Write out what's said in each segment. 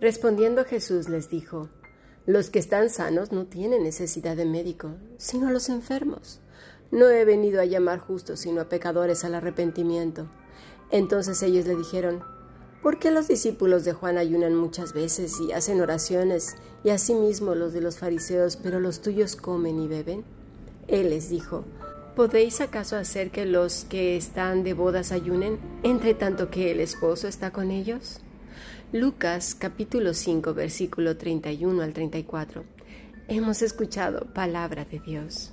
Respondiendo Jesús les dijo, Los que están sanos no tienen necesidad de médico, sino los enfermos. No he venido a llamar justos, sino a pecadores al arrepentimiento. Entonces ellos le dijeron, ¿por qué los discípulos de Juan ayunan muchas veces y hacen oraciones, y asimismo los de los fariseos, pero los tuyos comen y beben? Él les dijo, ¿podéis acaso hacer que los que están de bodas ayunen, entre tanto que el esposo está con ellos? Lucas capítulo 5 versículo 31 al 34. Hemos escuchado palabra de Dios.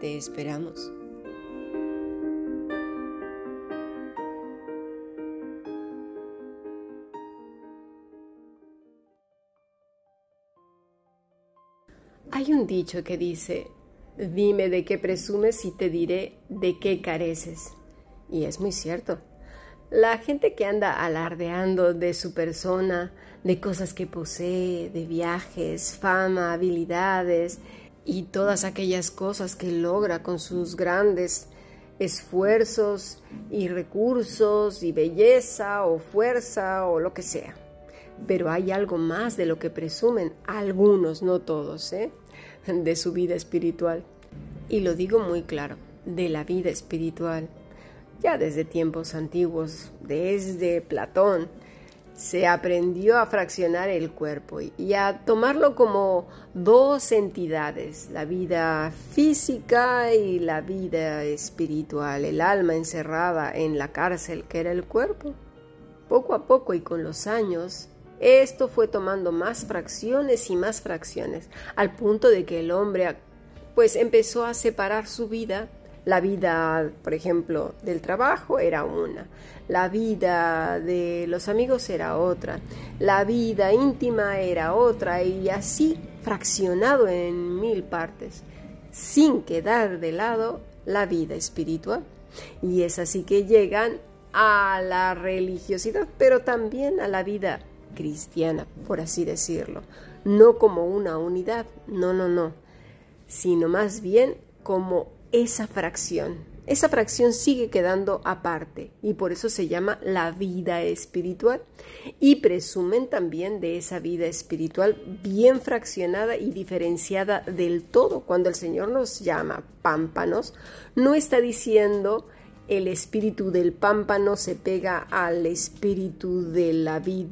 Te esperamos. Hay un dicho que dice, dime de qué presumes y te diré de qué careces. Y es muy cierto. La gente que anda alardeando de su persona, de cosas que posee, de viajes, fama, habilidades, y todas aquellas cosas que logra con sus grandes esfuerzos y recursos y belleza o fuerza o lo que sea. Pero hay algo más de lo que presumen algunos, no todos, ¿eh? de su vida espiritual. Y lo digo muy claro, de la vida espiritual. Ya desde tiempos antiguos, desde Platón, se aprendió a fraccionar el cuerpo y a tomarlo como dos entidades, la vida física y la vida espiritual, el alma encerrada en la cárcel que era el cuerpo. Poco a poco y con los años, esto fue tomando más fracciones y más fracciones, al punto de que el hombre pues empezó a separar su vida la vida, por ejemplo, del trabajo era una, la vida de los amigos era otra, la vida íntima era otra. Y así fraccionado en mil partes, sin quedar de lado la vida espiritual. Y es así que llegan a la religiosidad, pero también a la vida cristiana, por así decirlo, no como una unidad, no, no, no, sino más bien como esa fracción. Esa fracción sigue quedando aparte y por eso se llama la vida espiritual. Y presumen también de esa vida espiritual bien fraccionada y diferenciada del todo. Cuando el Señor nos llama pámpanos, no está diciendo el espíritu del pámpano se pega al espíritu de la vid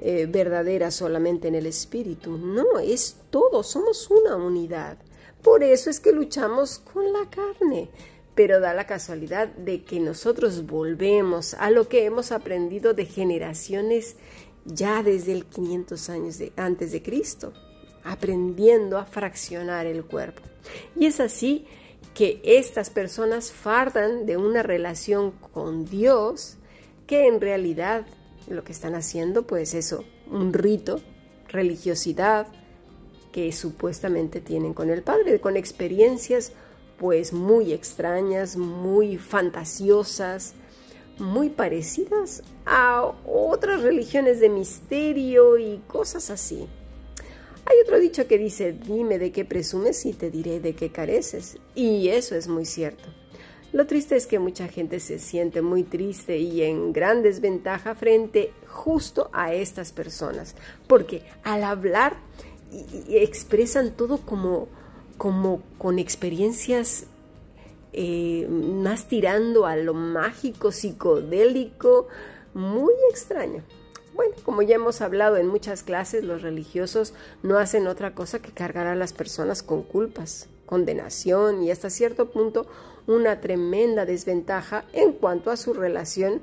eh, verdadera solamente en el espíritu. No, es todo, somos una unidad. Por eso es que luchamos con la carne. Pero da la casualidad de que nosotros volvemos a lo que hemos aprendido de generaciones ya desde el 500 años antes de Cristo, aprendiendo a fraccionar el cuerpo. Y es así que estas personas fardan de una relación con Dios que en realidad lo que están haciendo pues eso, un rito, religiosidad, que supuestamente tienen con el Padre, con experiencias pues muy extrañas, muy fantasiosas, muy parecidas a otras religiones de misterio y cosas así. Hay otro dicho que dice, dime de qué presumes y te diré de qué careces. Y eso es muy cierto. Lo triste es que mucha gente se siente muy triste y en gran desventaja frente justo a estas personas, porque al hablar y, expresan todo como, como con experiencias eh, más tirando a lo mágico, psicodélico, muy extraño. Bueno, como ya hemos hablado en muchas clases, los religiosos no hacen otra cosa que cargar a las personas con culpas, condenación y hasta cierto punto una tremenda desventaja en cuanto a su relación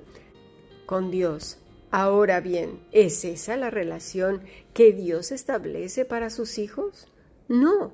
con Dios. Ahora bien, ¿es esa la relación que Dios establece para sus hijos? No.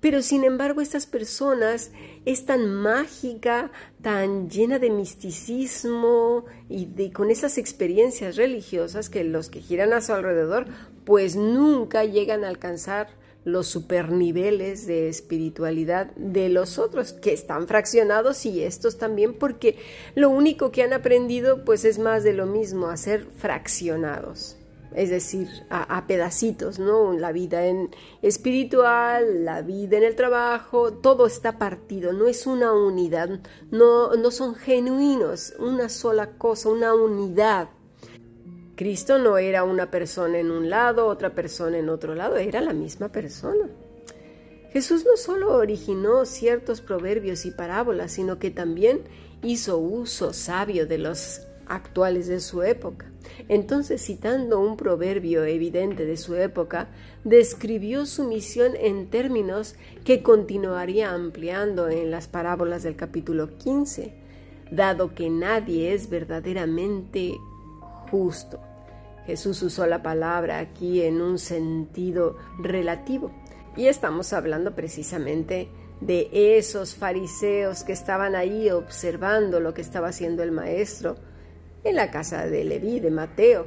Pero sin embargo estas personas es tan mágica, tan llena de misticismo y con esas experiencias religiosas que los que giran a su alrededor pues nunca llegan a alcanzar los superniveles de espiritualidad de los otros, que están fraccionados y estos también, porque lo único que han aprendido pues es más de lo mismo, a ser fraccionados, es decir, a, pedacitos, ¿no? La vida en espiritual, la vida en el trabajo, todo está partido, no es una unidad, no, no son genuinos, una sola cosa, una unidad Cristo no era una persona en un lado, otra persona en otro lado, era la misma persona. Jesús no solo originó ciertos proverbios y parábolas, sino que también hizo uso sabio de los actuales de su época. Entonces, citando un proverbio evidente de su época, describió su misión en términos que continuaría ampliando en las parábolas del capítulo 15, dado que nadie es verdaderamente justo. Jesús usó la palabra aquí en un sentido relativo y estamos hablando precisamente de esos fariseos que estaban ahí observando lo que estaba haciendo el maestro en la casa de Leví, de Mateo.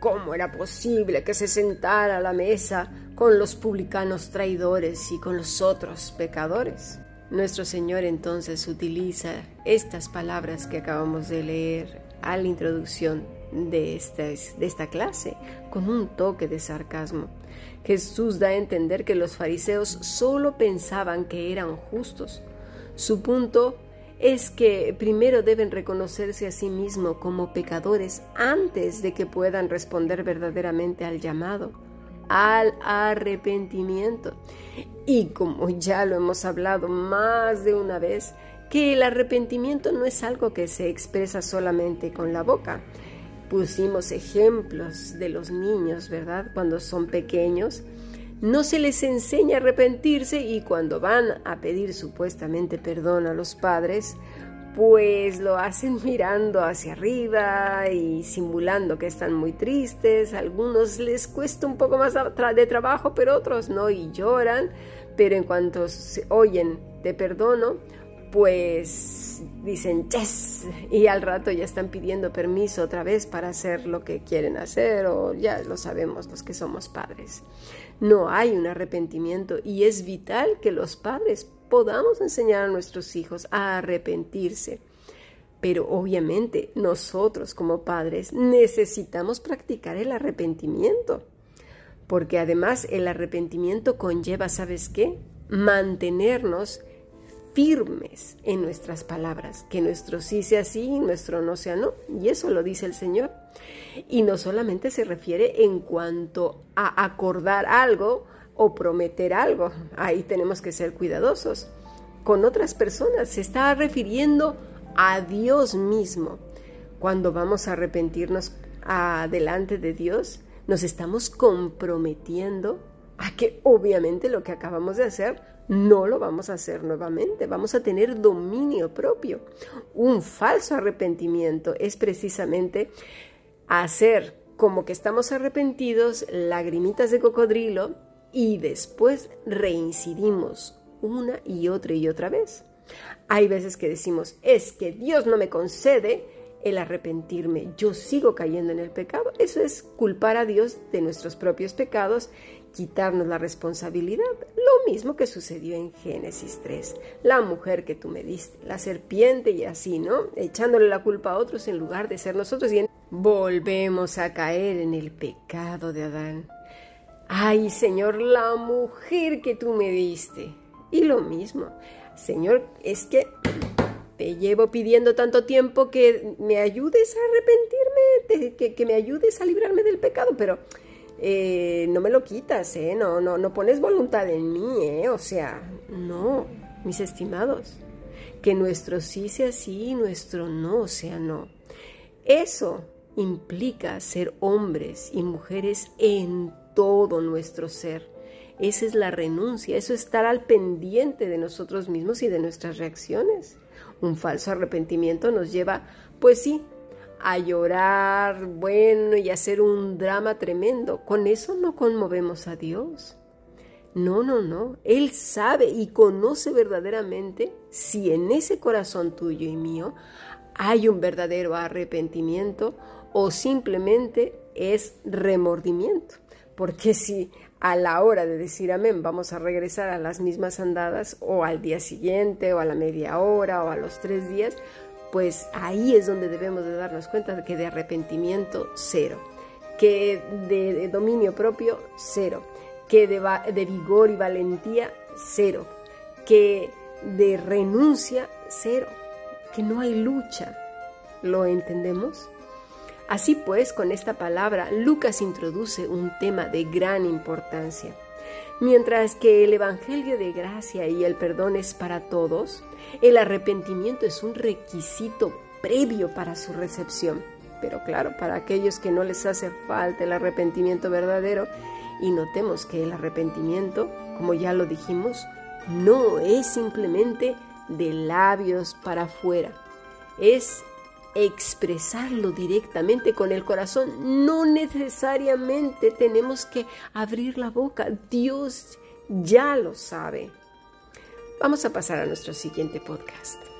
¿Cómo era posible que se sentara a la mesa con los publicanos traidores y con los otros pecadores? Nuestro Señor entonces utiliza estas palabras que acabamos de leer a la introducción de esta, clase, con un toque de sarcasmo. Jesús da a entender que los fariseos solo pensaban que eran justos. Su punto es que primero deben reconocerse a sí mismos como pecadores antes de que puedan responder verdaderamente al llamado, al arrepentimiento. Y como ya lo hemos hablado más de una vez, que el arrepentimiento no es algo que se expresa solamente con la boca, pusimos ejemplos de los niños, ¿verdad? Cuando son pequeños, no se les enseña a arrepentirse y cuando van a pedir supuestamente perdón a los padres, pues lo hacen mirando hacia arriba y simulando que están muy tristes. algunos les cuesta un poco más de trabajo, pero otros no y lloran. Pero en cuanto se oyen te perdono, pues dicen yes y al rato ya están pidiendo permiso otra vez para hacer lo que quieren hacer o ya lo sabemos los que somos padres. No hay un arrepentimiento y es vital que los padres podamos enseñar a nuestros hijos a arrepentirse. Pero obviamente nosotros como padres necesitamos practicar el arrepentimiento. Porque además el arrepentimiento conlleva, ¿sabes qué? Mantenernos firmes en nuestras palabras, que nuestro sí sea sí y nuestro no sea no. Y eso lo dice el Señor. Y no solamente se refiere en cuanto a acordar algo o prometer algo. Ahí tenemos que ser cuidadosos. Con otras personas se está refiriendo a Dios mismo. Cuando vamos a arrepentirnos delante de Dios, nos estamos comprometiendo a que obviamente lo que acabamos de hacer no lo vamos a hacer nuevamente, vamos a tener dominio propio. Un falso arrepentimiento es precisamente hacer como que estamos arrepentidos, lagrimitas de cocodrilo y después reincidimos una y otra y otra vez. Hay veces que decimos, es que Dios no me concede el arrepentirme, yo sigo cayendo en el pecado. Eso es culpar a Dios de nuestros propios pecados quitarnos la responsabilidad. Lo mismo que sucedió en Génesis 3. La mujer que tú me diste, la serpiente y así, ¿no? Echándole la culpa a otros en lugar de ser nosotros. Y volvemos a caer en el pecado de Adán. Ay, Señor, la mujer que tú me diste. Y lo mismo, Señor, es que te llevo pidiendo tanto tiempo que me ayudes a arrepentirme, que, que me ayudes a librarme del pecado, pero eh, no me lo quitas, ¿eh? No, no, no pones voluntad en mí, ¿eh? O sea, no, mis estimados, que nuestro sí sea sí nuestro no sea no. Eso implica ser hombres y mujeres en todo nuestro ser, Esa es la renuncia, eso es estar al pendiente de nosotros mismos y de nuestras reacciones. Un falso arrepentimiento nos lleva, pues sí, a llorar, bueno, y hacer un drama tremendo. Con eso no conmovemos a Dios. No, no, no. Él sabe y conoce verdaderamente si en ese corazón tuyo y mío hay un verdadero arrepentimiento o simplemente es remordimiento. Porque si a la hora de decir amén vamos a regresar a las mismas andadas o al día siguiente o a la media hora o a los tres días, pues ahí es donde debemos de darnos cuenta de que de arrepentimiento cero, que de, dominio propio cero, que de, de vigor y valentía cero, que de renuncia cero, que no hay lucha. ¿Lo entendemos? Así pues, con esta palabra, Lucas introduce un tema de gran importancia. Mientras que el Evangelio de gracia y el perdón es para todos, el arrepentimiento es un requisito previo para su recepción. Pero claro, para aquellos que no les hace falta el arrepentimiento verdadero, y notemos que el arrepentimiento, como ya lo dijimos, no es simplemente de labios para afuera, es expresarlo directamente con el corazón. No necesariamente tenemos que abrir la boca. Dios ya lo sabe. Vamos a pasar a nuestro siguiente podcast.